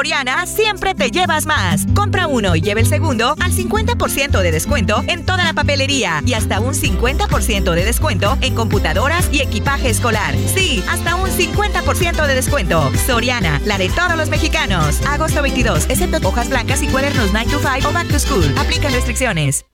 Soriana siempre te llevas más. Compra uno y lleve el segundo al 50% de descuento en toda la papelería y hasta un 50% de descuento en computadoras y equipaje escolar. Sí, hasta un 50% de descuento. Soriana, la de todos los mexicanos. Agosto 22, excepto hojas blancas y cuadernos 9 to 5 o back to school. Aplican restricciones.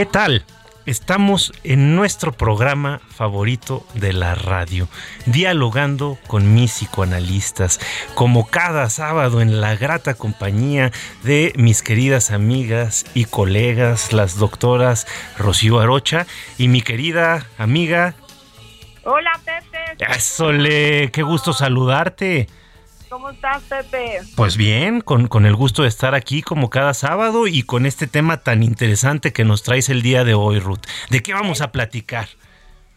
¿Qué tal? Estamos en nuestro programa favorito de la radio, dialogando con mis psicoanalistas, como cada sábado en la grata compañía de mis queridas amigas y colegas, las doctoras Rocío Arocha y mi querida amiga Hola Pepe, Sole, qué gusto saludarte. ¿Cómo estás Pepe? Pues bien, con, con el gusto de estar aquí como cada sábado y con este tema tan interesante que nos traes el día de hoy, Ruth. ¿De qué vamos a platicar?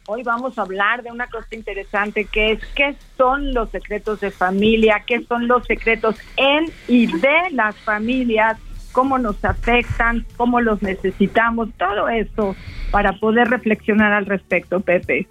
Hoy vamos a hablar de una cosa interesante que es qué son los secretos de familia, qué son los secretos en y de las familias, cómo nos afectan, cómo los necesitamos, todo eso para poder reflexionar al respecto, Pepe.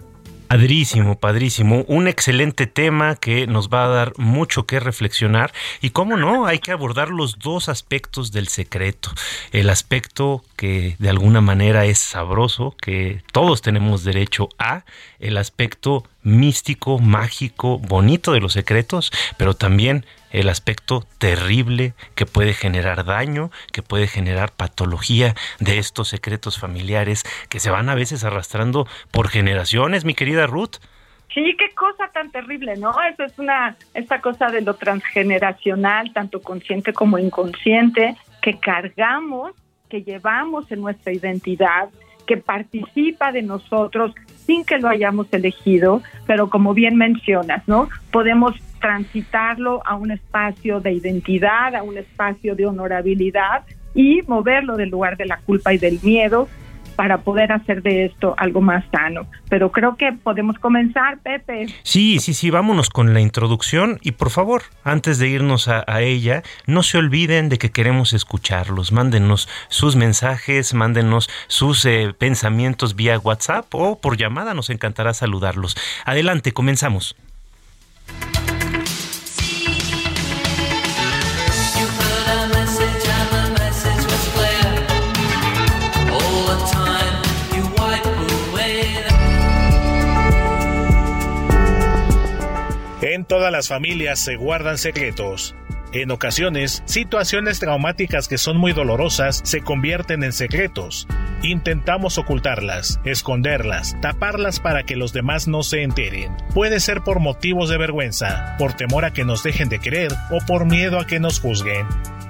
Padrísimo, padrísimo. Un excelente tema que nos va a dar mucho que reflexionar. Y cómo no, hay que abordar los dos aspectos del secreto. El aspecto que de alguna manera es sabroso, que todos tenemos derecho a. El aspecto místico, mágico, bonito de los secretos, pero también el aspecto terrible que puede generar daño, que puede generar patología de estos secretos familiares que se van a veces arrastrando por generaciones, mi querida Ruth. Sí, qué cosa tan terrible, ¿no? Eso es una, esta cosa de lo transgeneracional, tanto consciente como inconsciente, que cargamos, que llevamos en nuestra identidad, que participa de nosotros sin que lo hayamos elegido, pero como bien mencionas, ¿no? Podemos transitarlo a un espacio de identidad, a un espacio de honorabilidad y moverlo del lugar de la culpa y del miedo para poder hacer de esto algo más sano. Pero creo que podemos comenzar, Pepe. Sí, sí, sí, vámonos con la introducción y por favor, antes de irnos a, ella, no se olviden de que queremos escucharlos. Mándenos sus mensajes, mándenos sus eh, pensamientos vía WhatsApp o por llamada, nos encantará saludarlos. Adelante, comenzamos. En todas las familias se guardan secretos. En ocasiones, situaciones traumáticas que son muy dolorosas se convierten en secretos. Intentamos ocultarlas, esconderlas, taparlas para que los demás no se enteren. Puede ser por motivos de vergüenza, por temor a que nos dejen de querer o por miedo a que nos juzguen.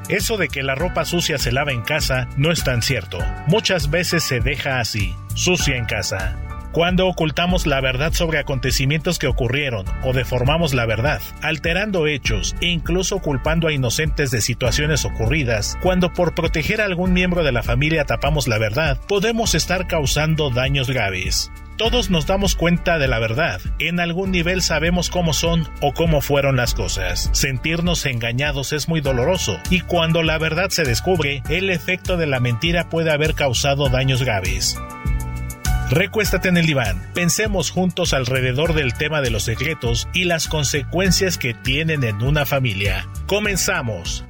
Eso de que la ropa sucia se lava en casa no es tan cierto. Muchas veces se deja así, sucia en casa. Cuando ocultamos la verdad sobre acontecimientos que ocurrieron o deformamos la verdad, alterando hechos e incluso culpando a inocentes de situaciones ocurridas, cuando por proteger a algún miembro de la familia tapamos la verdad, podemos estar causando daños graves. Todos nos damos cuenta de la verdad. En algún nivel sabemos cómo son o cómo fueron las cosas. Sentirnos engañados es muy doloroso y cuando la verdad se descubre, el efecto de la mentira puede haber causado daños graves. Recuéstate en el diván, pensemos juntos alrededor del tema de los secretos y las consecuencias que tienen en una familia. Comenzamos.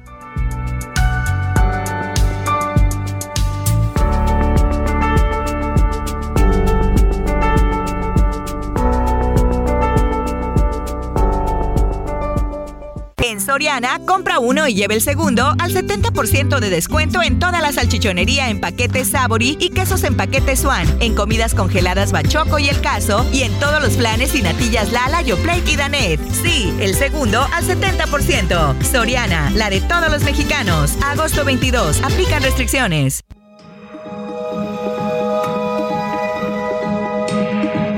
En Soriana, compra uno y lleve el segundo al 70% de descuento en toda la salchichonería en paquetes Sabori y quesos en paquetes Swan, en comidas congeladas Bachoco y El Caso y en todos los planes y natillas Lala, Yoplait y Danet. Sí, el segundo al 70%. Soriana, la de todos los mexicanos. Agosto 22, aplican restricciones.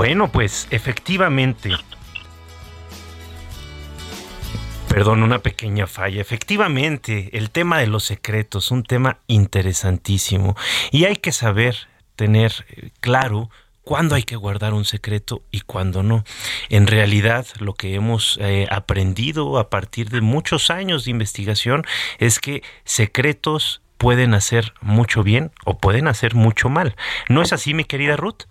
Bueno, pues efectivamente. Perdón, una pequeña falla. Efectivamente, el tema de los secretos, un tema interesantísimo. Y hay que saber tener eh, claro cuándo hay que guardar un secreto y cuándo no. En realidad, lo que hemos eh, aprendido a partir de muchos años de investigación es que secretos pueden hacer mucho bien o pueden hacer mucho mal. ¿No es así, mi querida Ruth?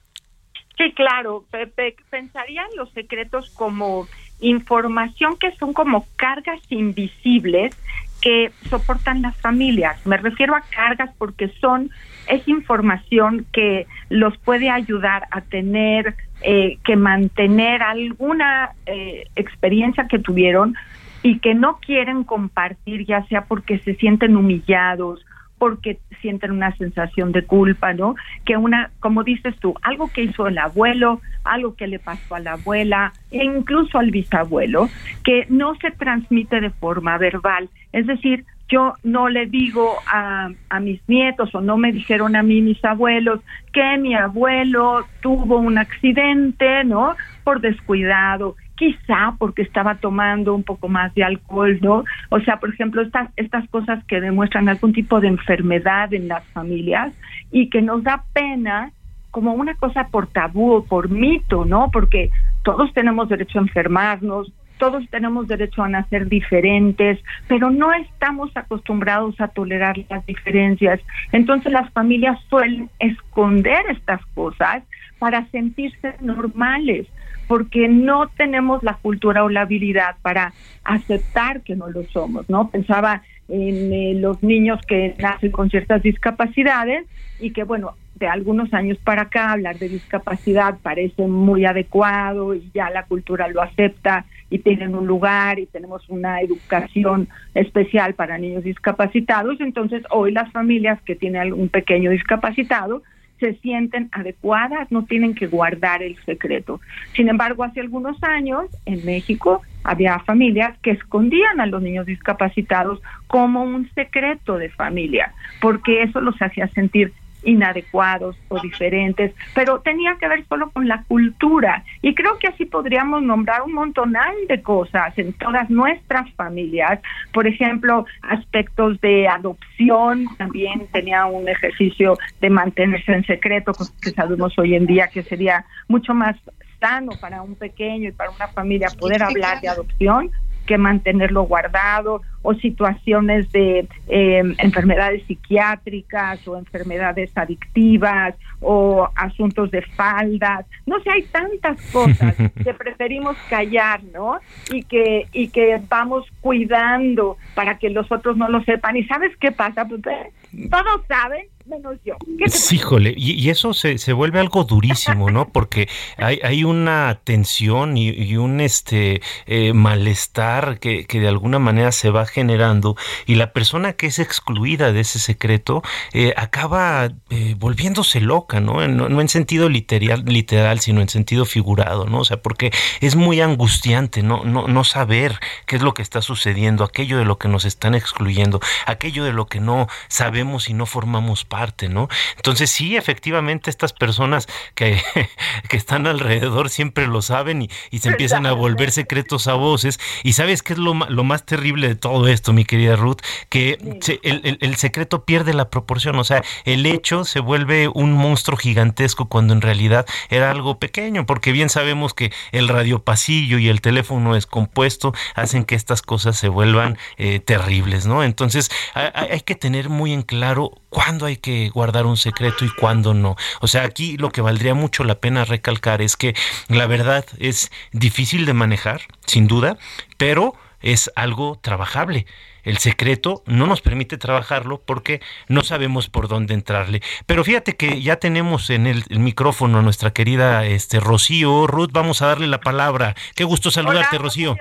Sí, claro. Pepe, pensaría en los secretos como información que son como cargas invisibles que soportan las familias. Me refiero a cargas porque son es información que los puede ayudar a tener eh, que mantener alguna eh, experiencia que tuvieron y que no quieren compartir, ya sea porque se sienten humillados, porque sienten una sensación de culpa, ¿no? Que una, como dices tú, algo que hizo el abuelo, algo que le pasó a la abuela e incluso al bisabuelo, que no se transmite de forma verbal. Es decir, yo no le digo a, a mis nietos o no me dijeron a mí mis abuelos que mi abuelo tuvo un accidente, ¿no? Por descuidado quizá porque estaba tomando un poco más de alcohol, ¿no? O sea, por ejemplo, estas, estas cosas que demuestran algún tipo de enfermedad en las familias y que nos da pena como una cosa por tabú o por mito, ¿no? Porque todos tenemos derecho a enfermarnos, todos tenemos derecho a nacer diferentes, pero no estamos acostumbrados a tolerar las diferencias. Entonces las familias suelen esconder estas cosas para sentirse normales porque no tenemos la cultura o la habilidad para aceptar que no lo somos, ¿no? Pensaba en eh, los niños que nacen con ciertas discapacidades y que, bueno, de algunos años para acá hablar de discapacidad parece muy adecuado y ya la cultura lo acepta y tienen un lugar y tenemos una educación especial para niños discapacitados. Entonces, hoy las familias que tienen un pequeño discapacitado se sienten adecuadas, no tienen que guardar el secreto. Sin embargo, hace algunos años en México había familias que escondían a los niños discapacitados como un secreto de familia, porque eso los hacía sentir inadecuados o diferentes, pero tenía que ver solo con la cultura. Y creo que así podríamos nombrar un montonal de cosas en todas nuestras familias. Por ejemplo, aspectos de adopción, también tenía un ejercicio de mantenerse en secreto, que sabemos hoy en día que sería mucho más sano para un pequeño y para una familia poder hablar de adopción que mantenerlo guardado o situaciones de eh, enfermedades psiquiátricas o enfermedades adictivas o asuntos de faldas. No sé, hay tantas cosas que preferimos callar, ¿no? Y que, y que vamos cuidando para que los otros no lo sepan. ¿Y sabes qué pasa? Pues, eh, todos saben menos yo. Híjole, y, eso se, se, vuelve algo durísimo, ¿no? Porque hay, hay una tensión y, un este eh, malestar que, que, de alguna manera se va generando y la persona que es excluida de ese secreto eh, acaba eh, volviéndose loca, ¿no? ¿no? ¿no? en sentido literal, literal, sino en sentido figurado, ¿no? O sea, porque es muy angustiante, ¿no? No, no saber qué es lo que está sucediendo, aquello de lo que nos están excluyendo, aquello de lo que no sabemos y no formamos parte parte, ¿no? Entonces sí, efectivamente estas personas que, que están alrededor siempre lo saben y, y, se empiezan a volver secretos a voces. Y sabes qué es lo, lo más terrible de todo esto, mi querida Ruth, que se, el, el, el, secreto pierde la proporción, o sea, el hecho se vuelve un monstruo gigantesco cuando en realidad era algo pequeño, porque bien sabemos que el radiopasillo y el teléfono descompuesto hacen que estas cosas se vuelvan eh, terribles, ¿no? Entonces hay, hay que tener muy en claro cuándo hay que guardar un secreto y cuándo no. O sea, aquí lo que valdría mucho la pena recalcar es que la verdad es difícil de manejar, sin duda, pero es algo trabajable. El secreto no nos permite trabajarlo porque no sabemos por dónde entrarle. Pero fíjate que ya tenemos en el, el micrófono a nuestra querida este, Rocío. Ruth, vamos a darle la palabra. Qué gusto saludarte, Hola, Rocío.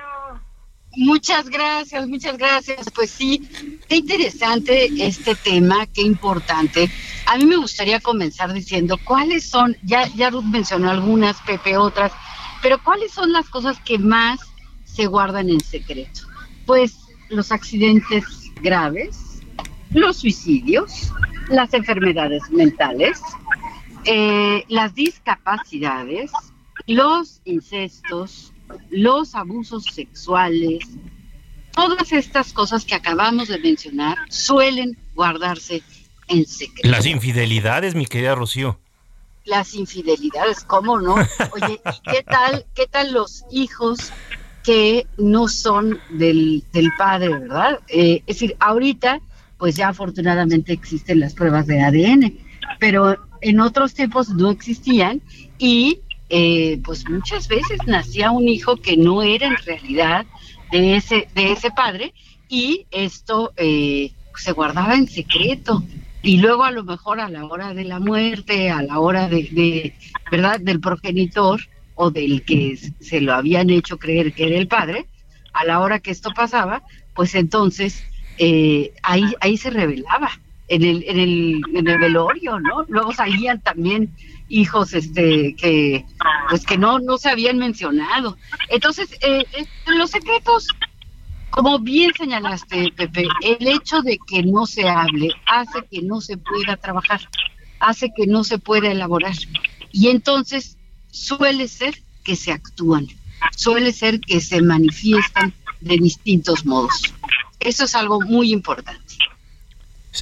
Muchas gracias, muchas gracias. Pues sí, qué interesante este tema, qué importante. A mí me gustaría comenzar diciendo cuáles son, ya, ya Ruth mencionó algunas, Pepe otras, pero cuáles son las cosas que más se guardan en secreto. Pues los accidentes graves, los suicidios, las enfermedades mentales, eh, las discapacidades, los incestos, los abusos sexuales, todas estas cosas que acabamos de mencionar suelen guardarse en secreto. Las infidelidades, mi querida Rocío. Las infidelidades, ¿cómo no? Oye, ¿y qué tal, qué tal los hijos que no son del, del padre, verdad? Eh, es decir, ahorita, pues ya afortunadamente existen las pruebas de ADN, pero en otros tiempos no existían y eh, pues muchas veces nacía un hijo que no era en realidad de ese, de ese padre y esto eh, se guardaba en secreto. Y luego a lo mejor a la hora de la muerte, a la hora de, verdad del progenitor o del que se lo habían hecho creer que era el padre, a la hora que esto pasaba, pues entonces eh, ahí, ahí se revelaba en el, en el, en el velorio, ¿no? Luego salían también hijos este que pues que no no se habían mencionado. Entonces eh, eh, los secretos como bien señalaste Pepe el hecho de que no se hable hace que no se pueda trabajar hace que no se pueda elaborar. Y entonces suele ser que se actúan suele ser que se manifiestan de distintos modos. Eso es algo muy importante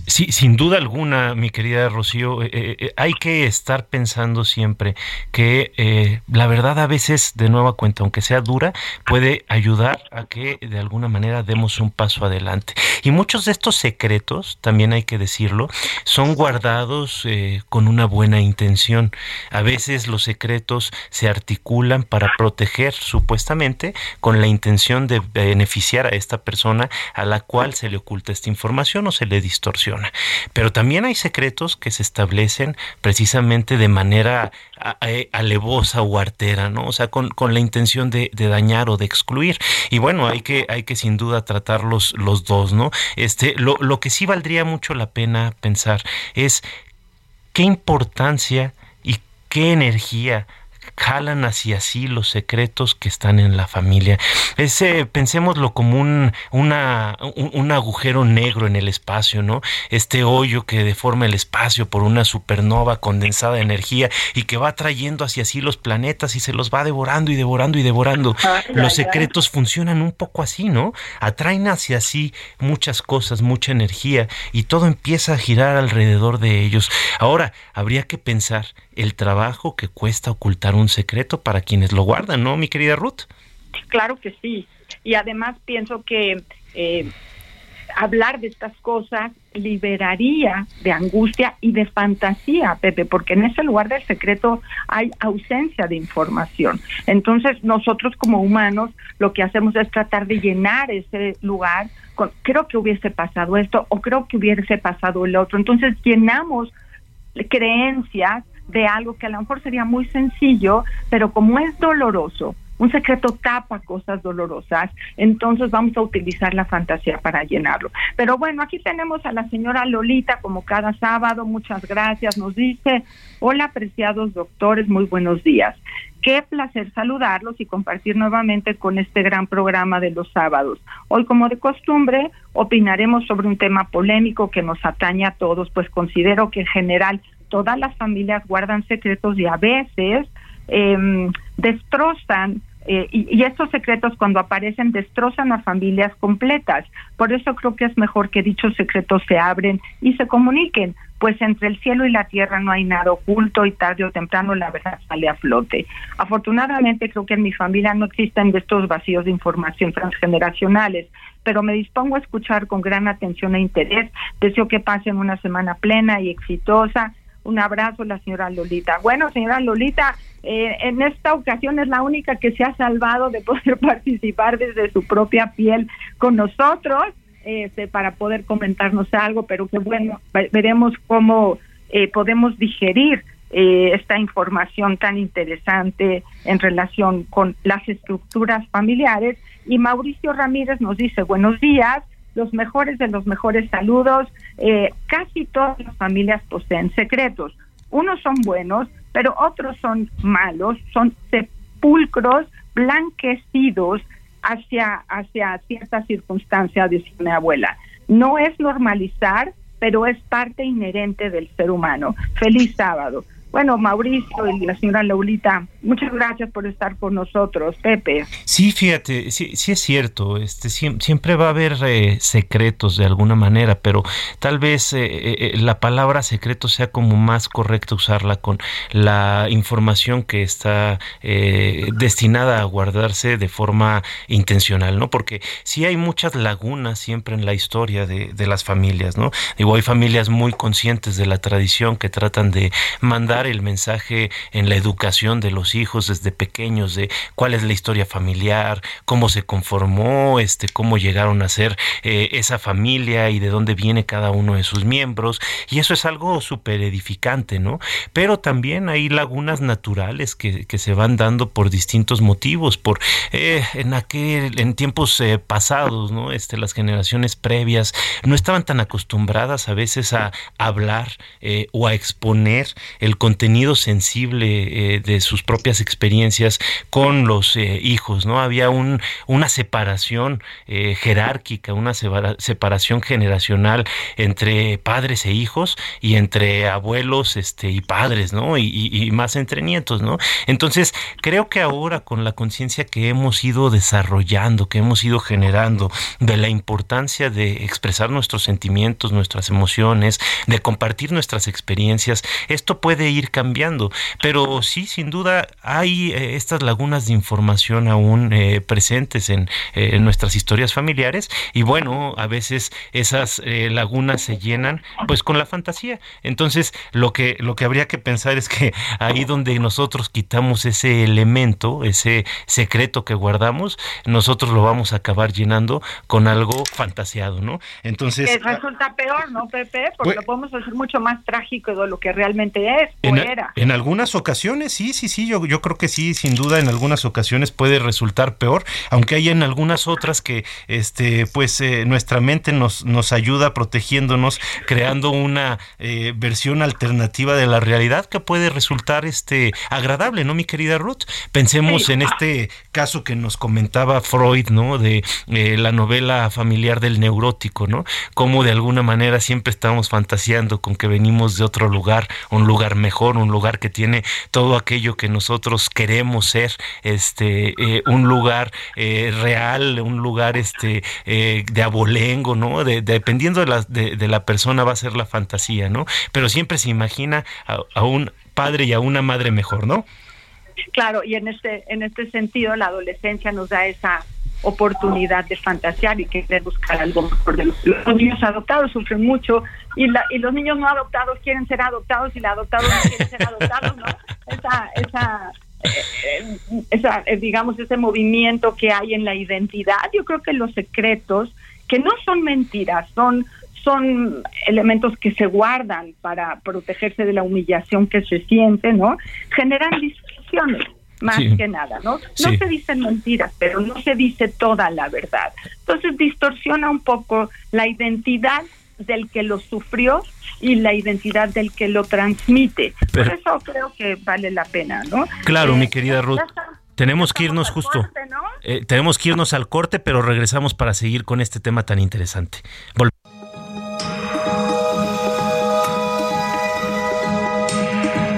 Sí, sin duda alguna, mi querida Rocío, eh, eh, hay que estar pensando siempre que eh, la verdad a veces, de nueva cuenta, aunque sea dura, puede ayudar a que de alguna manera demos un paso adelante. Y muchos de estos secretos, también hay que decirlo, son guardados eh, con una buena intención. A veces los secretos se articulan para proteger, supuestamente, con la intención de beneficiar a esta persona a la cual se le oculta esta información o se le distorsiona. Pero también hay secretos que se establecen precisamente de manera alevosa o artera, ¿no? O sea, con, con la intención de, de, dañar o de excluir. Y bueno, hay que, hay que sin duda tratar los, los dos, ¿no? Este, lo, lo que sí valdría mucho la pena pensar es qué importancia y qué energía jalan hacia sí los secretos que están en la familia. Ese, pensémoslo como un, una, un, un, agujero negro en el espacio, ¿no? Este hoyo que deforma el espacio por una supernova condensada de energía y que va trayendo hacia sí los planetas y se los va devorando y devorando y devorando. Ay, los secretos funcionan un poco así, ¿no? Atraen hacia sí muchas cosas, mucha energía y todo empieza a girar alrededor de ellos. Ahora, habría que pensar el trabajo que cuesta ocultar un secreto para quienes lo guardan, ¿no, mi querida Ruth? Claro que sí. y además pienso que eh, hablar de estas cosas liberaría de angustia y de fantasía, Pepe, porque en ese lugar del secreto hay ausencia de información. Entonces, nosotros como humanos lo que hacemos es tratar de llenar ese lugar con, creo que hubiese pasado esto o creo que hubiese pasado el otro. Entonces, llenamos creencias de algo que a lo mejor sería muy sencillo, pero como es doloroso, un secreto tapa cosas dolorosas, entonces vamos a utilizar la fantasía para llenarlo. Pero bueno, aquí tenemos a la señora Lolita como cada sábado, muchas gracias, nos dice, hola apreciados doctores, muy buenos días. Qué placer saludarlos y compartir nuevamente con este gran programa de los sábados. Hoy, como de costumbre, opinaremos sobre un tema polémico que nos atañe a todos, pues considero que en general todas las familias guardan secretos y a veces eh, destrozan eh, y, y, estos secretos cuando aparecen destrozan a familias completas. Por eso creo que es mejor que dichos secretos se abren y se comuniquen, pues entre el cielo y la tierra no hay nada oculto y tarde o temprano la verdad sale a flote. Afortunadamente creo que en mi familia no existen de estos vacíos de información transgeneracionales, pero me dispongo a escuchar con gran atención e interés. Deseo que pasen una semana plena y exitosa un abrazo, la señora Lolita. Bueno, señora Lolita, eh, en esta ocasión es la única que se ha salvado de poder participar desde su propia piel con nosotros este, para poder comentarnos algo, pero que bueno, veremos cómo eh, podemos digerir eh, esta información tan interesante en relación con las estructuras familiares. Y Mauricio Ramírez nos dice, buenos días, los mejores de los mejores saludos. Eh, casi todas las familias poseen secretos. Unos son buenos, pero otros son malos, son sepulcros blanquecidos hacia, hacia ciertas circunstancias, dice mi abuela. No es normalizar, pero es parte inherente del ser humano. Feliz sábado. Bueno, Mauricio y la señora Laulita, muchas gracias por estar con nosotros, Pepe. Sí, fíjate, sí, sí es cierto, este, siempre va a haber eh, secretos de alguna manera, pero tal vez eh, eh, la palabra secreto sea como más correcto usarla con la información que está eh, destinada a guardarse de forma intencional, ¿no? Porque sí hay muchas lagunas siempre en la historia de, de las familias, ¿no? Digo, hay familias muy conscientes de la tradición que tratan de mandar el mensaje en la educación de los hijos desde pequeños de cuál es la historia familiar, cómo se conformó, este, cómo llegaron a ser eh, esa familia y de dónde viene cada uno de sus miembros. Y eso es algo súper edificante, ¿no? Pero también hay lagunas naturales que, que, se van dando por distintos motivos, por eh, en aquel, en tiempos eh, pasados, ¿no? Este, las generaciones previas no estaban tan acostumbradas a veces a hablar o a exponer el contenido sensible de sus experiencias con los eh, hijos, ¿no? Había un, una separación eh, jerárquica, una separación generacional entre padres e hijos y entre abuelos este, y padres, ¿no? Y más entre nietos, ¿no? Entonces, creo que ahora con la conciencia que hemos ido desarrollando, que hemos ido generando de la importancia de expresar nuestros sentimientos, nuestras emociones, de compartir nuestras experiencias, esto puede ir cambiando. Pero sí, sin duda, hay eh, estas lagunas de información aún eh, presentes en, eh, en, nuestras historias familiares y bueno, a veces esas eh, lagunas se llenan pues con la fantasía. Entonces, lo que, lo que habría que pensar es que ahí donde nosotros quitamos ese elemento, ese secreto que guardamos, nosotros lo vamos a acabar llenando con algo fantaseado, ¿no? Entonces... Que resulta peor, ¿no, Pepe? Porque pues, lo podemos hacer mucho más trágico de lo que realmente es. En, en, algunas ocasiones, sí, sí, sí, yo, yo creo que sí, sin duda en algunas ocasiones puede resultar peor, aunque hay en algunas otras que este pues eh, nuestra mente nos, nos ayuda protegiéndonos, creando una eh, versión alternativa de la realidad que puede resultar este agradable, ¿no, mi querida Ruth? Pensemos en este caso que nos comentaba Freud, ¿no? De eh, la novela familiar del neurótico, ¿no? Como de alguna manera siempre estamos fantaseando con que venimos de otro lugar, un lugar mejor, un lugar que tiene todo aquello que nosotros queremos ser, este, eh, un lugar eh, real, un lugar este eh, de abolengo, ¿no? De, de, dependiendo de la, de, de, la persona va a ser la fantasía, ¿no? Pero siempre se imagina a, a un padre y a una madre mejor, ¿no? Claro, y en este, en este sentido la adolescencia nos da esa oportunidad de fantasear y querer buscar algo mejor los, niños adoptados sufren mucho y, la, y los niños no adoptados quieren ser adoptados y los adoptados no quieren ser adoptados, ¿no? Esa, esa, eh, esa, eh, digamos, ese movimiento que hay en la identidad, yo creo que los secretos, que no son mentiras, son son elementos que se guardan para protegerse de la humillación que se siente, ¿no? Generan discusiones más Sí. que nada, ¿no? No Sí. se dicen mentiras, pero no se dice toda la verdad. Entonces distorsiona un poco la identidad del que lo sufrió y la identidad del que lo transmite. Pero- Por eso creo que vale la pena, ¿no? Claro, Eh, mi querida Ruth. Tenemos que irnos al justo. corte, ¿no? Eh, tenemos que irnos al corte, pero regresamos para seguir con este tema tan interesante. Vol-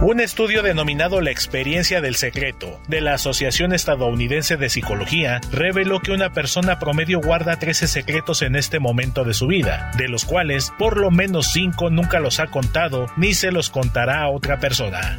Un estudio denominado La experiencia del secreto de la Asociación Estadounidense de Psicología reveló que una persona promedio guarda 13 secretos en este momento de su vida, de los cuales por lo menos 5 nunca los ha contado ni se los contará a otra persona.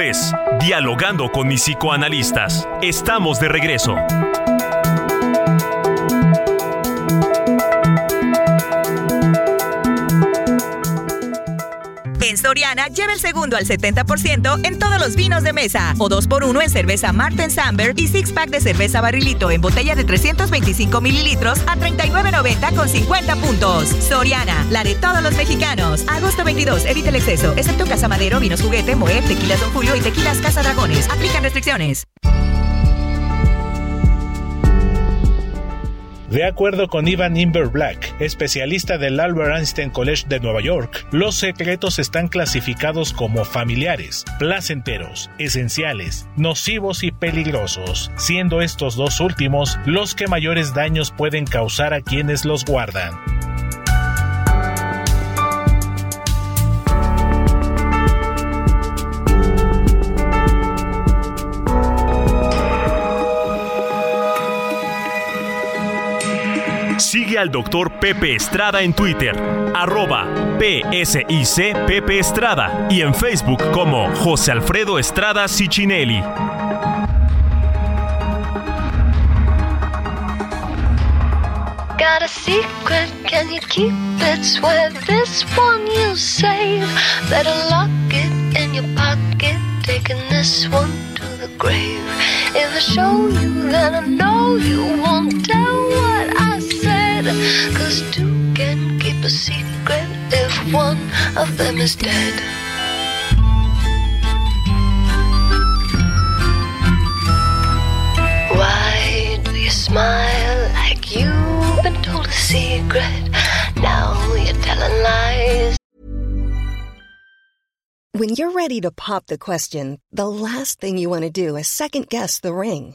Es Dialogando con mis psicoanalistas. Estamos de regreso. Soriana, lleva el segundo al 70% en todos los vinos de mesa. O 2x1 en cerveza Martin Samber y six pack de cerveza barrilito en botella de 325 mililitros a 39.90 con 50 puntos. Soriana, la de todos los mexicanos. Agosto 22, evita el exceso, excepto Casa Madero, Vinos Juguete, Moet, Tequilas Don Julio y Tequilas Casa Dragones. Aplican restricciones. De acuerdo con Ivan Imber Black, especialista del Albert Einstein College de Nueva York, los secretos están clasificados como familiares, placenteros, esenciales, nocivos y peligrosos, siendo estos dos últimos los que mayores daños pueden causar a quienes los guardan. Sigue al doctor Pepe Estrada en Twitter, arroba PSIC Pepe Estrada y en Facebook como José Alfredo Estrada Cicinelli. Got a secret, can you keep it? Swear this one you save. Better lock it in your pocket, taking this one to the grave. If I show you, then I know you won't tell what I. Cause two can keep a secret if one of them is dead. Why do you smile like you've been told a secret? Now you're telling lies. When you're ready to pop the question, the last thing you want to do is second guess the ring.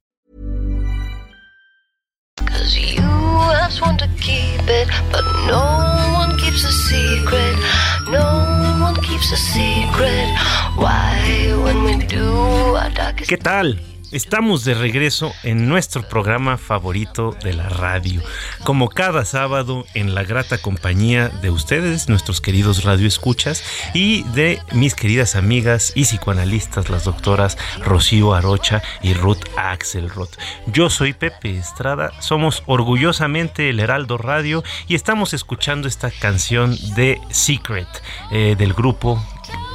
Cause you asked one to keep it, but no one keeps a secret. No one keeps a secret. Why, when we do our darkest ¿Qué tal? Estamos de regreso en nuestro programa favorito de la radio, como cada sábado en la grata compañía de ustedes, nuestros queridos radioescuchas, y de mis queridas amigas y psicoanalistas, las doctoras Rocío Arocha y Ruth Axelrod. Yo soy Pepe Estrada, somos orgullosamente el Heraldo Radio y estamos escuchando esta canción de Secret eh, del grupo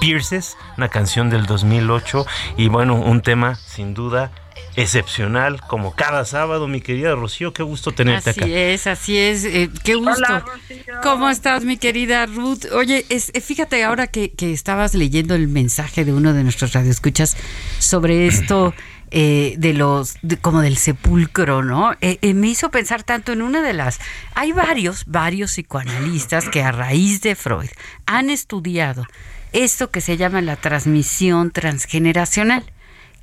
Pierces, una canción del 2008 y bueno, un tema sin duda excepcional como cada sábado, mi querida Rocío, qué gusto tenerte así acá. Así es, así es, eh, qué gusto. Hola, Rocío. ¿Cómo estás, mi querida Ruth? Oye, es, eh, fíjate ahora que, que estabas leyendo el mensaje de uno de nuestros radioescuchas sobre esto eh, de los, de- como del sepulcro, ¿no? Eh, eh, me hizo pensar tanto en una de las, hay varios, varios psicoanalistas que a raíz de Freud han estudiado esto que se llama la transmisión transgeneracional,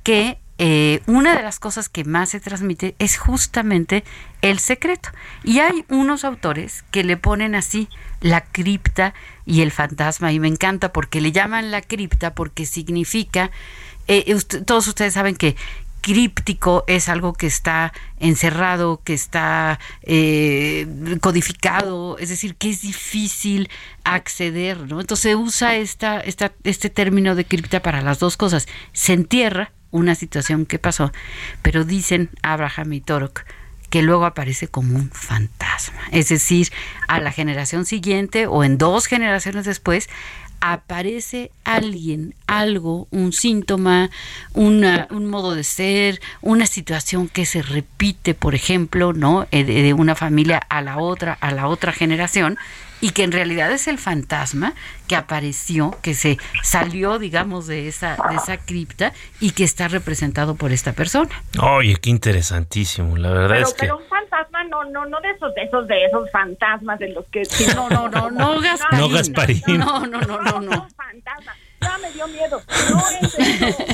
que eh, una de las cosas que más se transmite es justamente el secreto. Y hay unos autores que le ponen así la cripta y el fantasma, y me encanta porque le llaman la cripta porque significa, eh, usted- todos ustedes saben que críptico es algo que está encerrado, que está eh, codificado, es decir, que es difícil acceder, ¿no? Entonces se usa este término de cripta para las dos cosas. Se entierra una situación que pasó, pero dicen Abraham y Torok que luego aparece como un fantasma. Es decir, a la generación siguiente o en dos generaciones después aparece alguien, algo, un síntoma, una- un modo de ser, una situación que se repite, por ejemplo, ¿no? Eh, De, de una familia a la otra, a la otra generación, y que en realidad es el fantasma que apareció, que se salió, digamos, de esa, de esa cripta y que está representado por esta persona. Oye, qué interesantísimo, la verdad Pero, es que... pero un fantasma no, no, no de esos, de esos, de esos fantasmas de los que. sí, No, no, no, no, Gasparín. No, Gasparín. No, no, no, no, no. son fantasmas. Ya me dio miedo. No es eso.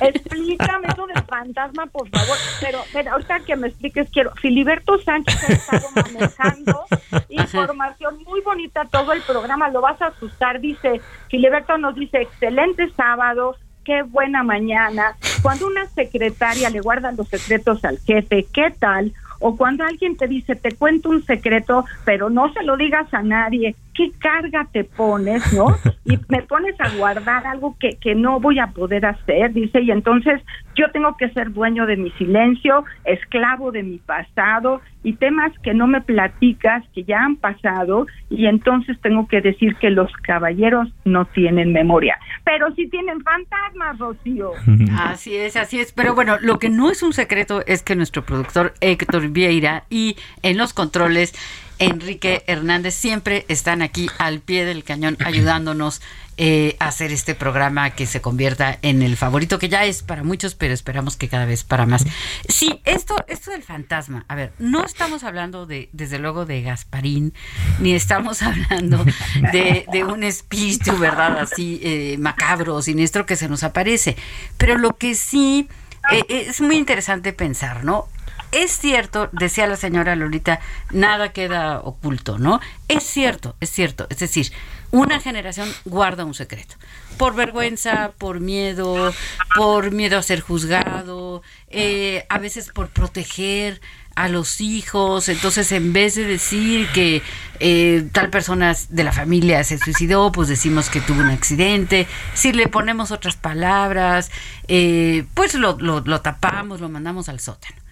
Explícame eso del fantasma, por favor. Pero, pero ahorita que me expliques, quiero. Filiberto Sánchez ha estado manejando información muy bonita todo el programa. Lo vas a asustar. Dice, Filiberto nos dice, excelente sábado. Qué buena mañana. Cuando una secretaria le guarda los secretos al jefe, ¿qué tal? O cuando alguien te dice, te cuento un secreto, pero no se lo digas a nadie, ¿qué carga te pones, no? Y me pones a guardar algo que, que no voy a poder hacer, dice, y entonces yo tengo que ser dueño de mi silencio, esclavo de mi pasado y temas que no me platicas, que ya han pasado, y entonces tengo que decir que los caballeros no tienen memoria, pero sí tienen fantasmas, Rocío. Así es, así es. Pero bueno, lo que no es un secreto es que nuestro productor Héctor Vieira y en los controles Enrique Hernández siempre están aquí al pie del cañón ayudándonos eh, a hacer este programa que se convierta en el favorito que ya es para muchos, pero esperamos que cada vez para más. Sí, esto, esto del fantasma, a ver, no estamos hablando de, desde luego, de Gasparín, ni estamos hablando de, de un espíritu, ¿verdad? Así eh, macabro, siniestro que se nos aparece. Pero lo que sí eh, es muy interesante pensar, ¿no? Es cierto, decía la señora Lolita, nada queda oculto, ¿no? Es cierto, es cierto. Es decir, una generación guarda un secreto. Por vergüenza, por miedo, por miedo a ser juzgado, eh, a veces por proteger a los hijos. Entonces, en vez de decir que eh, tal persona de la familia se suicidó, pues decimos que tuvo un accidente. Si le ponemos otras palabras, eh, pues lo, lo, lo tapamos, lo mandamos al sótano.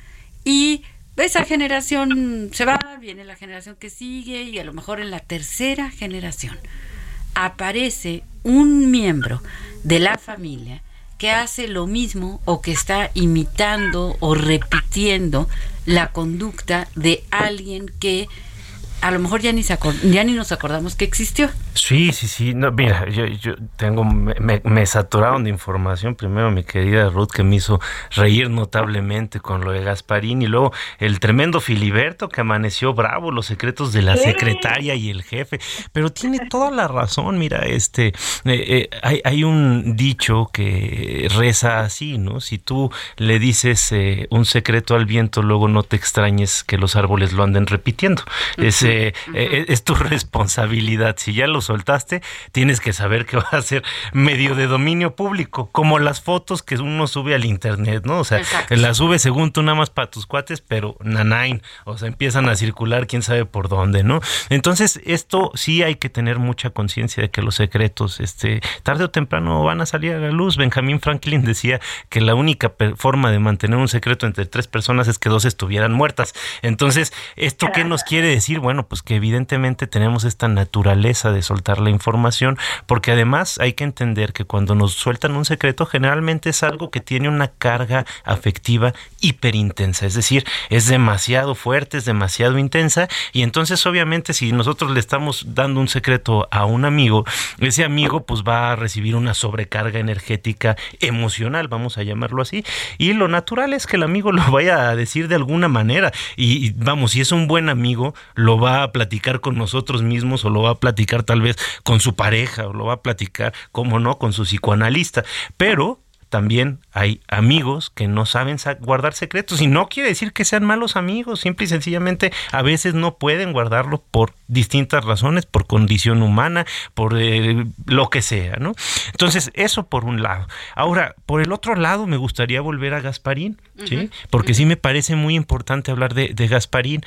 Y esa generación se va, viene la generación que sigue y a lo mejor en la tercera generación aparece un miembro de la familia que hace lo mismo o que está imitando o repitiendo la conducta de alguien que a lo mejor ya ni, se ya ni nos acordamos que existió. Sí, sí, sí. No, mira, yo, yo tengo, me, me- saturaron de información. Primero mi querida Ruth que me hizo reír notablemente con lo de Gasparín y luego el tremendo Filiberto que amaneció bravo, los secretos de la secretaria y el jefe. Pero tiene toda la razón, mira, este, eh, eh, hay, hay un dicho que reza así, ¿no? Si tú le dices eh, un secreto al viento, luego no te extrañes que los árboles lo anden repitiendo. Es, es tu responsabilidad. Si ya lo soltaste, tienes que saber que va a ser medio de dominio público, como las fotos que uno sube al internet, ¿no? O sea, Exacto. las sube según tú nada más para tus cuates, pero nanain, o sea, empiezan a circular quién sabe por dónde, ¿no? Entonces, esto sí hay que tener mucha conciencia de que los secretos, este, tarde o temprano van a salir a la luz. Benjamin Franklin decía que la única forma de mantener un secreto entre tres personas es que dos estuvieran muertas. Entonces, ¿esto qué nos quiere decir? Bueno, pues que evidentemente tenemos esta naturaleza de soltar la información, porque además hay que entender que cuando nos sueltan un secreto, generalmente es algo que tiene una carga afectiva hiperintensa, es decir, es demasiado fuerte, es demasiado intensa, y entonces obviamente si nosotros le estamos dando un secreto a un amigo, ese amigo pues va a recibir una sobrecarga energética emocional, vamos a llamarlo así, y lo natural es que el amigo lo vaya a decir de alguna manera, y, vamos, si es un buen amigo, lo va a platicar con nosotros mismos o lo va a platicar tal vez con su pareja o lo va a platicar, como no, con su psicoanalista, pero también hay amigos que no saben sa- guardar secretos y no quiere decir que sean malos amigos, simple y sencillamente a veces no pueden guardarlo por distintas razones, por condición humana, por eh, lo que sea, ¿no? Entonces, eso por un lado. Ahora, por el otro lado, me gustaría volver a Gasparín, ¿sí? Porque sí me parece muy importante hablar de, de Gasparín.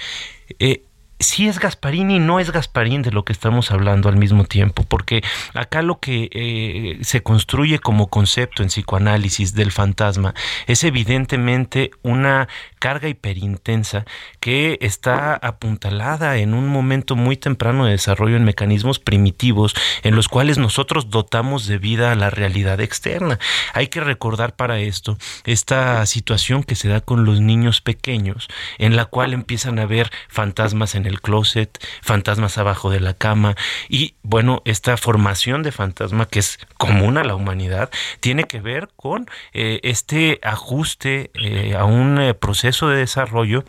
Eh, sí es Gasparín y no es Gasparín de lo que estamos hablando al mismo tiempo, porque acá lo que eh, se construye como concepto en psicoanálisis del fantasma es evidentemente una carga hiperintensa que está apuntalada en un momento muy temprano de desarrollo en mecanismos primitivos en los cuales nosotros dotamos de vida a la realidad externa. Hay que recordar para esto esta situación que se da con los niños pequeños, en la cual empiezan a ver fantasmas en el closet, fantasmas abajo de la cama. Y bueno, esta formación de fantasma que es común a la humanidad tiene que ver con eh, este ajuste eh, a un eh, proceso de desarrollo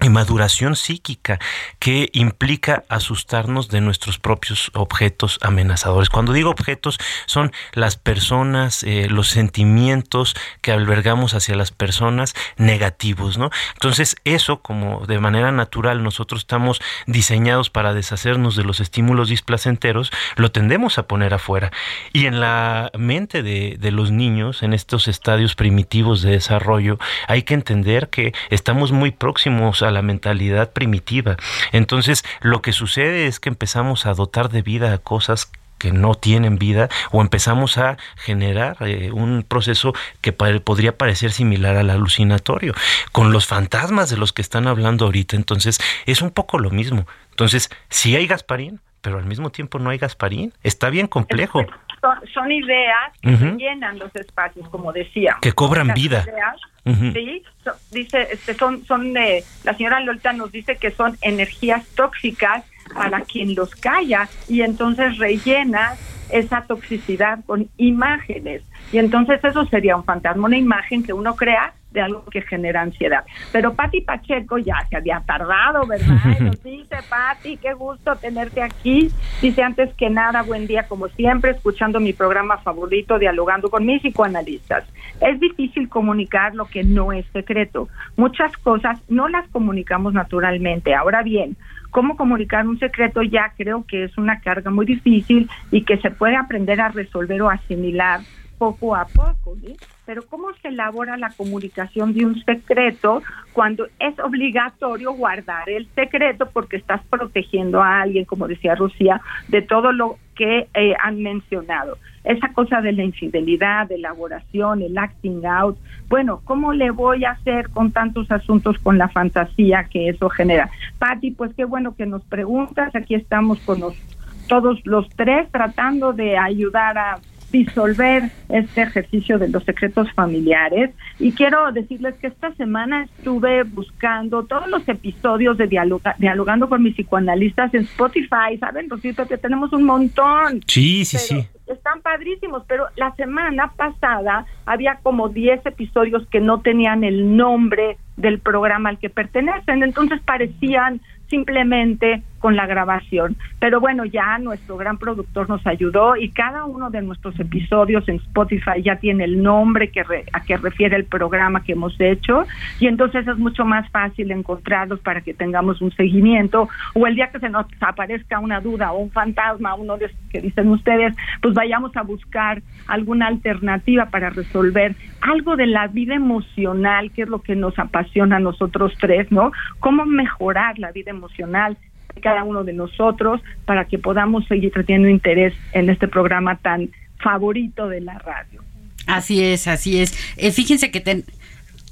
y maduración psíquica que implica asustarnos de nuestros propios objetos amenazadores. Cuando digo objetos son las personas, eh, los sentimientos que albergamos hacia las personas negativos, ¿no? Entonces eso como de manera natural nosotros estamos diseñados para deshacernos de los estímulos displacenteros, lo tendemos a poner afuera. Y en la mente de, de los niños, en estos estadios primitivos de desarrollo, hay que entender que estamos muy próximos a la mentalidad primitiva. Entonces, lo que sucede es que empezamos a dotar de vida a cosas que no tienen vida o empezamos a generar eh, un proceso que podría parecer similar al alucinatorio con los fantasmas de los que están hablando ahorita entonces es un poco lo mismo entonces sí hay Gasparín pero al mismo tiempo no hay Gasparín está bien complejo Son, son ideas que Ujú. llenan los espacios, como decía. Que cobran vida. ideas. Sí, so- dice, este, son, son eh, la señora Lolita nos dice que son energías tóxicas para quien los calla y entonces rellenas esa toxicidad con imágenes. Y entonces eso sería un fantasma, una imagen que uno crea de algo que genera ansiedad. Pero Patti Pacheco ya se había tardado, ¿verdad? Y nos dice, Patti, qué gusto tenerte aquí. Dice, antes que nada, buen día como siempre, escuchando mi programa favorito, dialogando con mis psicoanalistas. Es difícil comunicar lo que no es secreto. Muchas cosas no las comunicamos naturalmente. Ahora bien, cómo comunicar un secreto ya creo que es una carga muy difícil y que se puede aprender a resolver o asimilar poco a poco. Pero ¿cómo se elabora la comunicación de un secreto cuando es obligatorio guardar el secreto porque estás protegiendo a alguien, como decía Lucía, de todo lo que eh, han mencionado? Esa cosa de la infidelidad, de elaboración, el acting out. Bueno, ¿cómo le voy a hacer con tantos asuntos con la fantasía que eso genera? Patti, pues qué bueno que nos preguntas. Aquí estamos con los, todos los tres tratando de ayudar a disolver este ejercicio de los secretos familiares. Y quiero decirles que esta semana estuve buscando todos los episodios de Dialoga- dialogando con mis psicoanalistas en Spotify, saben Rosito que tenemos un montón sí sí pero sí. Están padrísimos, pero la semana pasada había como 10 episodios que no tenían el nombre del programa al que pertenecen, entonces parecían simplemente con la grabación. Pero bueno, ya nuestro gran productor nos ayudó y cada uno de nuestros episodios en Spotify ya tiene el nombre que a que refiere el programa que hemos hecho y entonces es mucho más fácil encontrarlos para que tengamos un seguimiento o el día que se nos aparezca una duda o un fantasma, uno de que dicen ustedes, pues vayamos a buscar alguna alternativa para resolver algo de la vida emocional, que es lo que nos apasiona a nosotros tres, ¿no? Cómo mejorar la vida emocional cada uno de nosotros para que podamos seguir teniendo interés en este programa tan favorito de la radio. Así es, así es. Eh, fíjense que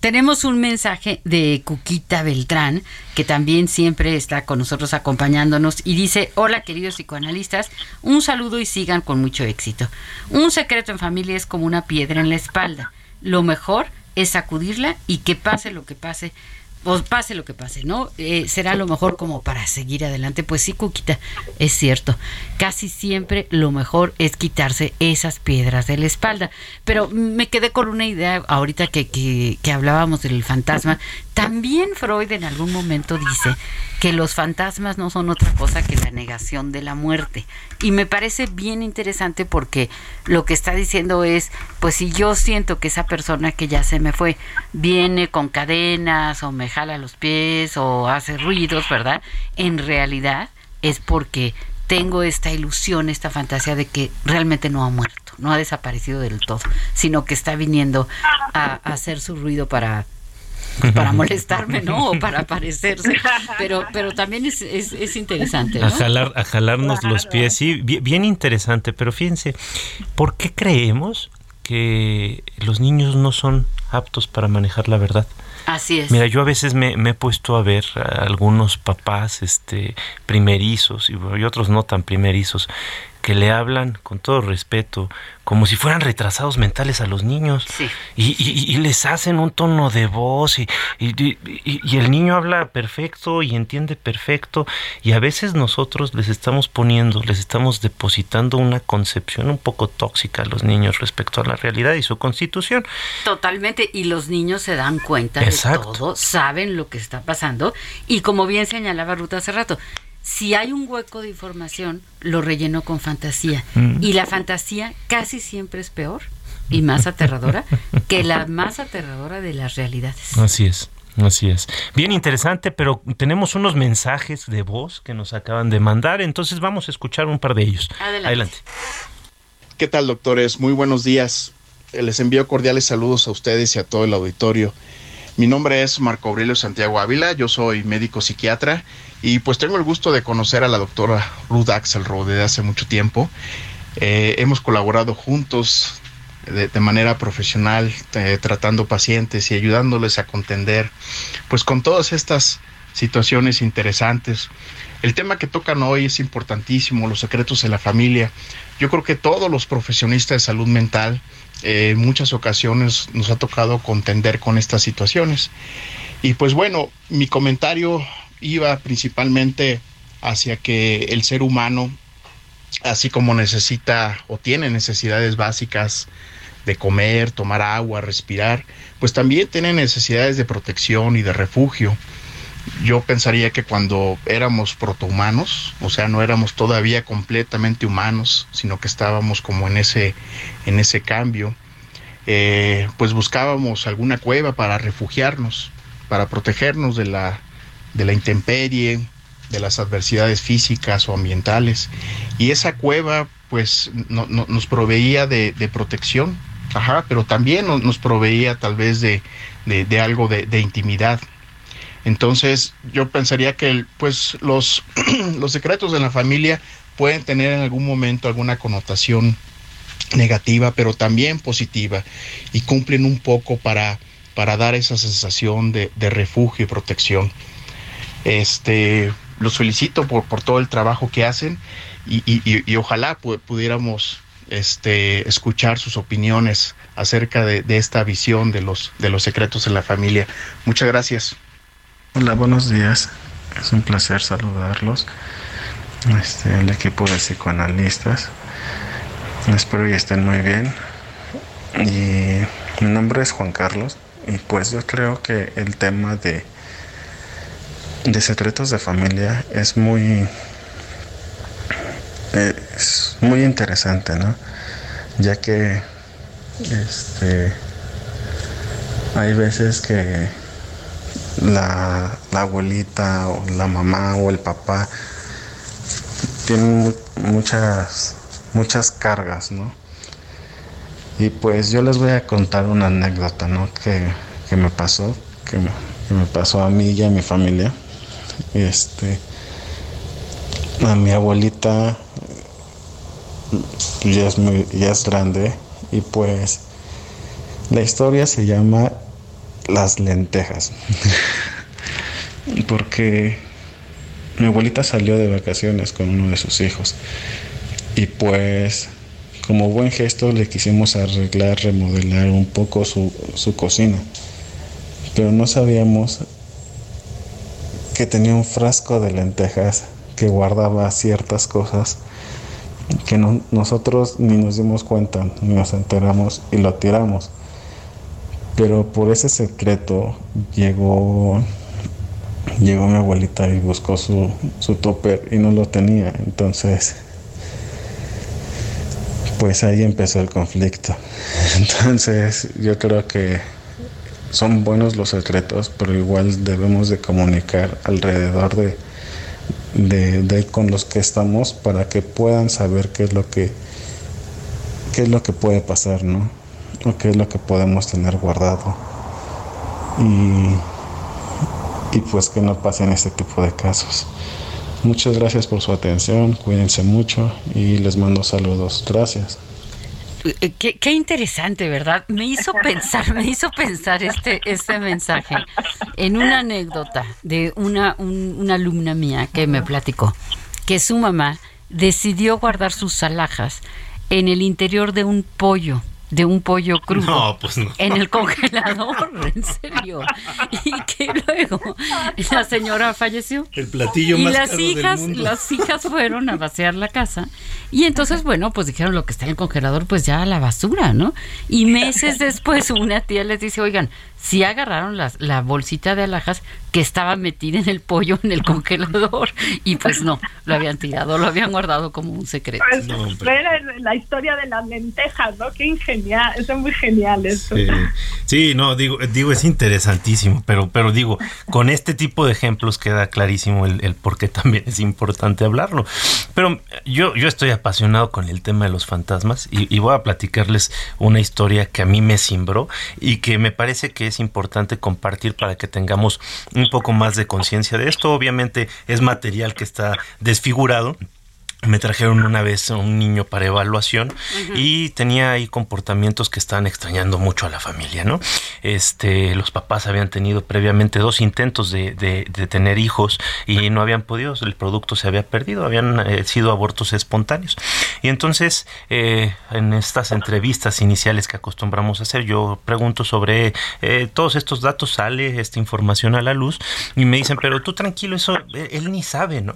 tenemos un mensaje de Cuquita Beltrán, que también siempre está con nosotros acompañándonos, y dice, hola queridos psicoanalistas, un saludo y sigan con mucho éxito. Un secreto en familia es como una piedra en la espalda. Lo mejor es sacudirla y que pase lo que pase, pues pase lo que pase, ¿no? Eh, será lo mejor como para seguir adelante. Pues sí, Cuquita, es cierto. Casi siempre lo mejor es quitarse esas piedras de la espalda. Pero me quedé con una idea ahorita que, que, que hablábamos del fantasma. También Freud en algún momento dice que los fantasmas no son otra cosa que la negación de la muerte. Y me parece bien interesante porque lo que está diciendo es, pues si yo siento que esa persona que ya se me fue viene con cadenas o me jala los pies o hace ruidos, ¿verdad? En realidad es porque tengo esta ilusión, esta fantasía de que realmente no ha muerto, no ha desaparecido del todo, sino que está viniendo a, a hacer su ruido para para molestarme, ¿no? O para parecerse. Pero, pero también es, es, interesante. ¿no? A, jalar, a jalarnos los pies, sí, bien, interesante. Pero fíjense, ¿por qué creemos que los niños no son aptos para manejar la verdad? Así es. Mira, yo a veces me, he puesto a ver a algunos papás este, primerizos y, y otros no tan primerizos que le hablan con todo respeto, como si fueran retrasados mentales a los niños. Y, les hacen un tono de voz y, y, el niño habla perfecto y entiende perfecto. Y a veces nosotros les estamos poniendo, les estamos depositando una concepción un poco tóxica a los niños respecto a la realidad y su constitución. Totalmente. Y los niños se dan cuenta de todo, saben lo que está pasando. Y como bien señalaba Ruta hace rato, si hay un hueco de información, lo relleno con fantasía. Mm. Y la fantasía casi siempre es peor y más aterradora que la más aterradora de las realidades. Así es. Así es. Bien interesante, pero tenemos unos mensajes de voz que nos acaban de mandar, entonces vamos a escuchar un par de ellos. Adelante. Adelante. ¿Qué tal, doctores? Muy buenos días. Les envío cordiales saludos a ustedes y a todo el auditorio. Mi nombre es Marco Aurelio Santiago Ávila, yo soy médico psiquiatra y pues tengo el gusto de conocer a la doctora Ruth Axelrod desde hace mucho tiempo. Eh, hemos colaborado juntos de, manera profesional, eh, tratando pacientes y ayudándoles a contender pues con todas estas situaciones interesantes. El tema que tocan hoy es importantísimo, los secretos de la familia. Yo creo que todos los profesionistas de salud mental eh, en muchas ocasiones nos ha tocado contender con estas situaciones. Y pues bueno, mi comentario iba principalmente hacia que el ser humano, así como necesita o tiene necesidades básicas de comer, tomar agua, respirar, pues también tiene necesidades de protección y de refugio. Yo pensaría que cuando éramos protohumanos, o sea, no éramos todavía completamente humanos, sino que estábamos como en ese, en ese cambio, eh, pues buscábamos alguna cueva para refugiarnos, para protegernos de la, de la intemperie, de las adversidades físicas o ambientales. Y esa cueva, pues, nos proveía de, protección, ajá, pero también nos, proveía tal vez de, algo de, intimidad. Entonces, yo pensaría que pues los, los secretos de la familia pueden tener en algún momento alguna connotación negativa, pero también positiva, y cumplen un poco para, para dar esa sensación de, refugio y protección. Este, los felicito por, por todo el trabajo que hacen y, ojalá pudiéramos este, escuchar sus opiniones acerca de, esta visión de los, de los secretos en la familia. Muchas gracias. Hola, buenos días. Es un placer saludarlos. Este, el equipo de psicoanalistas. Espero que estén muy bien. Y mi nombre es Juan Carlos. Y pues yo creo que el tema de de secretos de familia es muy es muy interesante, ¿no? Ya que este hay veces que la, la abuelita o la mamá o el papá tienen mu- muchas muchas cargas, ¿no? Y pues yo les voy a contar una anécdota, ¿no? Que, que me pasó, que me, que me pasó a mí y a mi familia. Este, a mi abuelita ya es, muy, ya es grande y pues la historia se llama Las lentejas. Porque mi abuelita salió de vacaciones con uno de sus hijos y pues como buen gesto le quisimos arreglar, remodelar un poco su, su cocina. Pero no sabíamos tenía un frasco de lentejas que guardaba ciertas cosas que no- nosotros ni nos dimos cuenta, ni nos enteramos y lo tiramos. Pero por ese secreto llegó, llegó mi abuelita y buscó su, su topper y no lo tenía. Entonces, pues ahí empezó el conflicto. Entonces, yo creo que son buenos los secretos, pero igual debemos de comunicar alrededor de, de, con los que estamos para que puedan saber qué es lo que qué es lo que puede pasar, ¿no? O qué es lo que podemos tener guardado. Y, y pues que no pasen este tipo de casos. Muchas gracias por su atención, cuídense mucho y les mando saludos. Gracias. Eh, Qué, qué interesante, ¿verdad? Me hizo pensar, me hizo pensar este, este mensaje en una anécdota de una, un- una alumna mía que me platicó que su mamá decidió guardar sus alhajas en el interior de un pollo, de un pollo crudo. No, pues no. En el congelador, en serio. Y que luego la señora falleció. El platillo y más las caro del hijas, mundo. las hijas fueron a vaciar la casa y entonces bueno pues dijeron lo que está en el congelador pues ya a la basura, ¿no? Y meses después una tía les dice oigan si agarraron las- la bolsita de alhajas que estaba metida en el pollo en el congelador y pues no lo habían tirado lo habían guardado como un secreto. Pues, ver la historia de las lentejas, ¿no? Qué ingenial, es muy genial eso. Sí, sí, no, digo, digo, es interesantísimo, pero, pero digo, con este tipo de ejemplos queda clarísimo el, el por qué también es importante hablarlo. Pero yo, yo estoy apasionado con el tema de los fantasmas y, y voy a platicarles una historia que a mí me cimbró y que me parece que es importante compartir para que tengamos un poco más de conciencia de esto. Obviamente es material que está desfigurado. Me trajeron una vez a un niño para evaluación y tenía ahí comportamientos que estaban extrañando mucho a la familia, ¿no? Este, los papás habían tenido previamente dos intentos de, de- de tener hijos y no habían podido, el producto se había perdido, habían eh, sido abortos espontáneos. Y entonces, eh, en estas entrevistas iniciales que acostumbramos a hacer, yo pregunto sobre eh, todos estos datos, sale esta información a la luz y me dicen, pero tú tranquilo, eso él, él ni sabe, ¿no?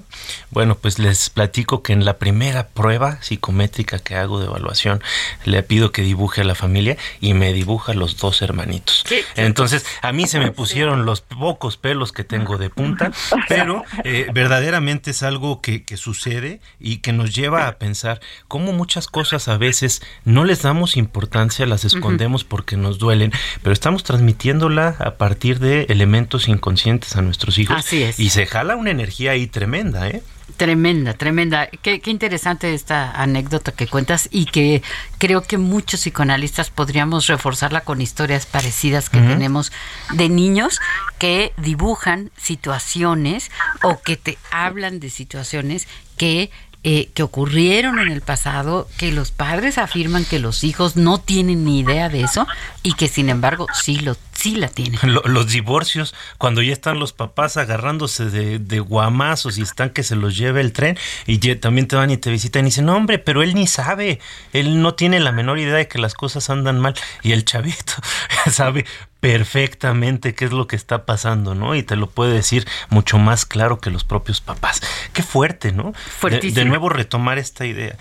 Bueno, pues les platico que en la primera prueba psicométrica que hago de evaluación, le pido que dibuje a la familia y me dibuja los dos hermanitos. Entonces, a mí se me pusieron los pocos pelos que tengo de punta, pero eh, verdaderamente es algo que, que sucede y que nos lleva a pensar cómo muchas cosas a veces no les damos importancia, las escondemos porque nos duelen, pero estamos transmitiéndola a partir de elementos inconscientes a nuestros hijos. Así es. Y se jala una energía ahí tremenda, ¿eh? Tremenda, tremenda. Qué, qué interesante esta anécdota que cuentas y que creo que muchos psicoanalistas podríamos reforzarla con historias parecidas que tenemos de niños que dibujan situaciones o que te hablan de situaciones que eh, que ocurrieron en el pasado, que los padres afirman que los hijos no tienen ni idea de eso y que sin embargo sí lo sí la tienen. Lo- los divorcios, cuando ya están los papás agarrándose de, de guamazos y están que se los lleve el tren, y ya también te van y te visitan y dicen, no, hombre, pero él ni sabe, él no tiene la menor idea de que las cosas andan mal, y el chavito sabe perfectamente qué es lo que está pasando, ¿no? Y te lo puede decir mucho más claro que los propios papás. Qué fuerte, ¿no? De, Fuertísimo. de nuevo retomar esta idea.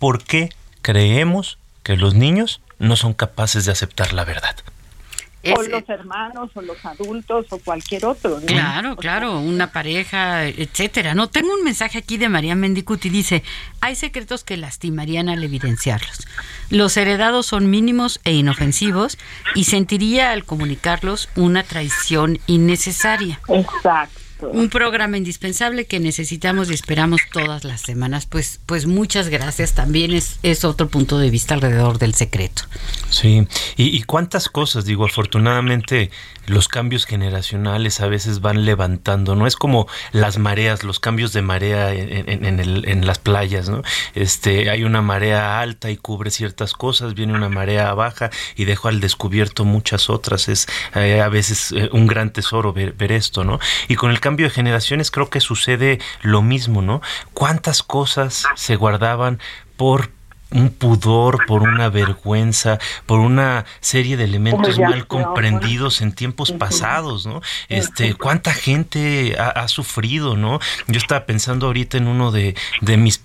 ¿Por qué creemos que los niños no son capaces de aceptar la verdad? O los hermanos, o los adultos, o cualquier otro. ¿no? Claro, claro, una pareja, etcétera. No, tengo un mensaje aquí de María Mendicuti. Dice, hay secretos que lastimarían al evidenciarlos. Los heredados son mínimos e inofensivos y sentiría al comunicarlos una traición innecesaria. Exacto. Un programa indispensable que necesitamos y esperamos todas las semanas. Pues, pues muchas gracias. También es, es otro punto de vista alrededor del secreto. Sí, y, y cuántas cosas, digo, afortunadamente los cambios generacionales a veces van levantando, ¿no? Es como las mareas, los cambios de marea en, en- en el- en las playas, ¿no? Este, hay una marea alta y cubre ciertas cosas, viene una marea baja y dejo al descubierto muchas otras. Es eh, a veces eh, un gran tesoro ver, ver esto, ¿no? Y con el cambio de generaciones creo que sucede lo mismo, ¿no? ¿Cuántas cosas se guardaban por un pudor, por una vergüenza, por una serie de elementos mal comprendidos en tiempos pasados, ¿no? Este, cuánta gente ha, ha sufrido, ¿no? Yo estaba pensando ahorita en uno de, de mis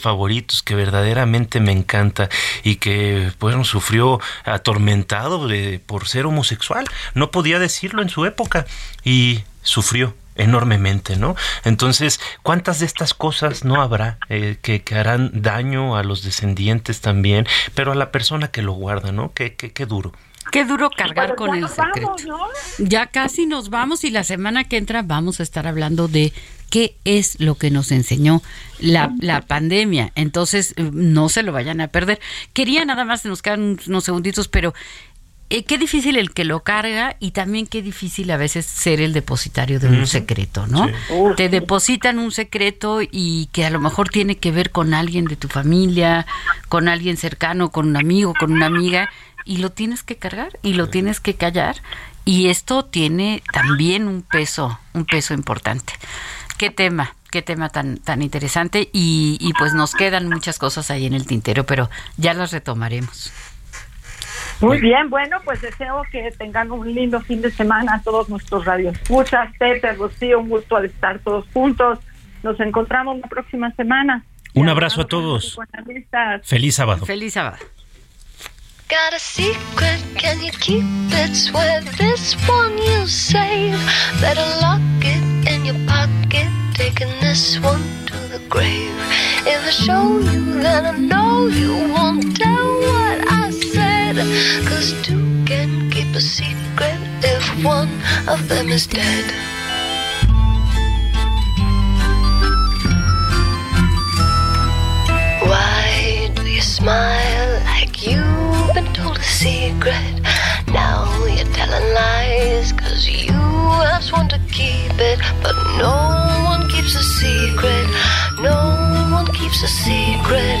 favoritos que verdaderamente me encanta y que, bueno, sufrió atormentado de- por ser homosexual. No podía decirlo en su época y sufrió enormemente, ¿no? Entonces, ¿cuántas de estas cosas no habrá eh, que, que harán daño a los descendientes también, pero a la persona que lo guarda, ¿no? Qué, qué, qué duro. Qué duro cargar con el secreto. vamos, ¿no? Ya casi nos vamos y la semana que entra vamos a estar hablando de qué es lo que nos enseñó la, la pandemia. Entonces, no se lo vayan a perder. Quería nada más, nos quedan unos segunditos, pero eh, qué difícil el que lo carga y también qué difícil a veces ser el depositario de un secreto, ¿no? Sí. Te depositan un secreto y que a lo mejor tiene que ver con alguien de tu familia, con alguien cercano, con un amigo, con una amiga, y lo tienes que cargar y lo tienes que callar. Y esto tiene también un peso, un peso importante. Qué tema, qué tema tan, tan interesante. Y, y pues nos quedan muchas cosas ahí en el tintero, pero ya las retomaremos. Muy bien, bueno, pues deseo que tengan un lindo fin de semana todos nuestros radioescuchas. Pepe, Rocío, un gusto al estar todos juntos. Nos encontramos la próxima semana. Un abrazo a todos. Feliz sábado. Feliz sábado. Got a secret, can you keep it? Swear this one you save. Better lock it in your pocket, taking this one to the grave. If I show you, then I know you won't tell what I said. Cause two can keep a secret if one of them is dead. Why do you smile like you've been told a secret? Now you're telling lies cause you have sworn to keep it. But no one keeps a secret. No one keeps a secret.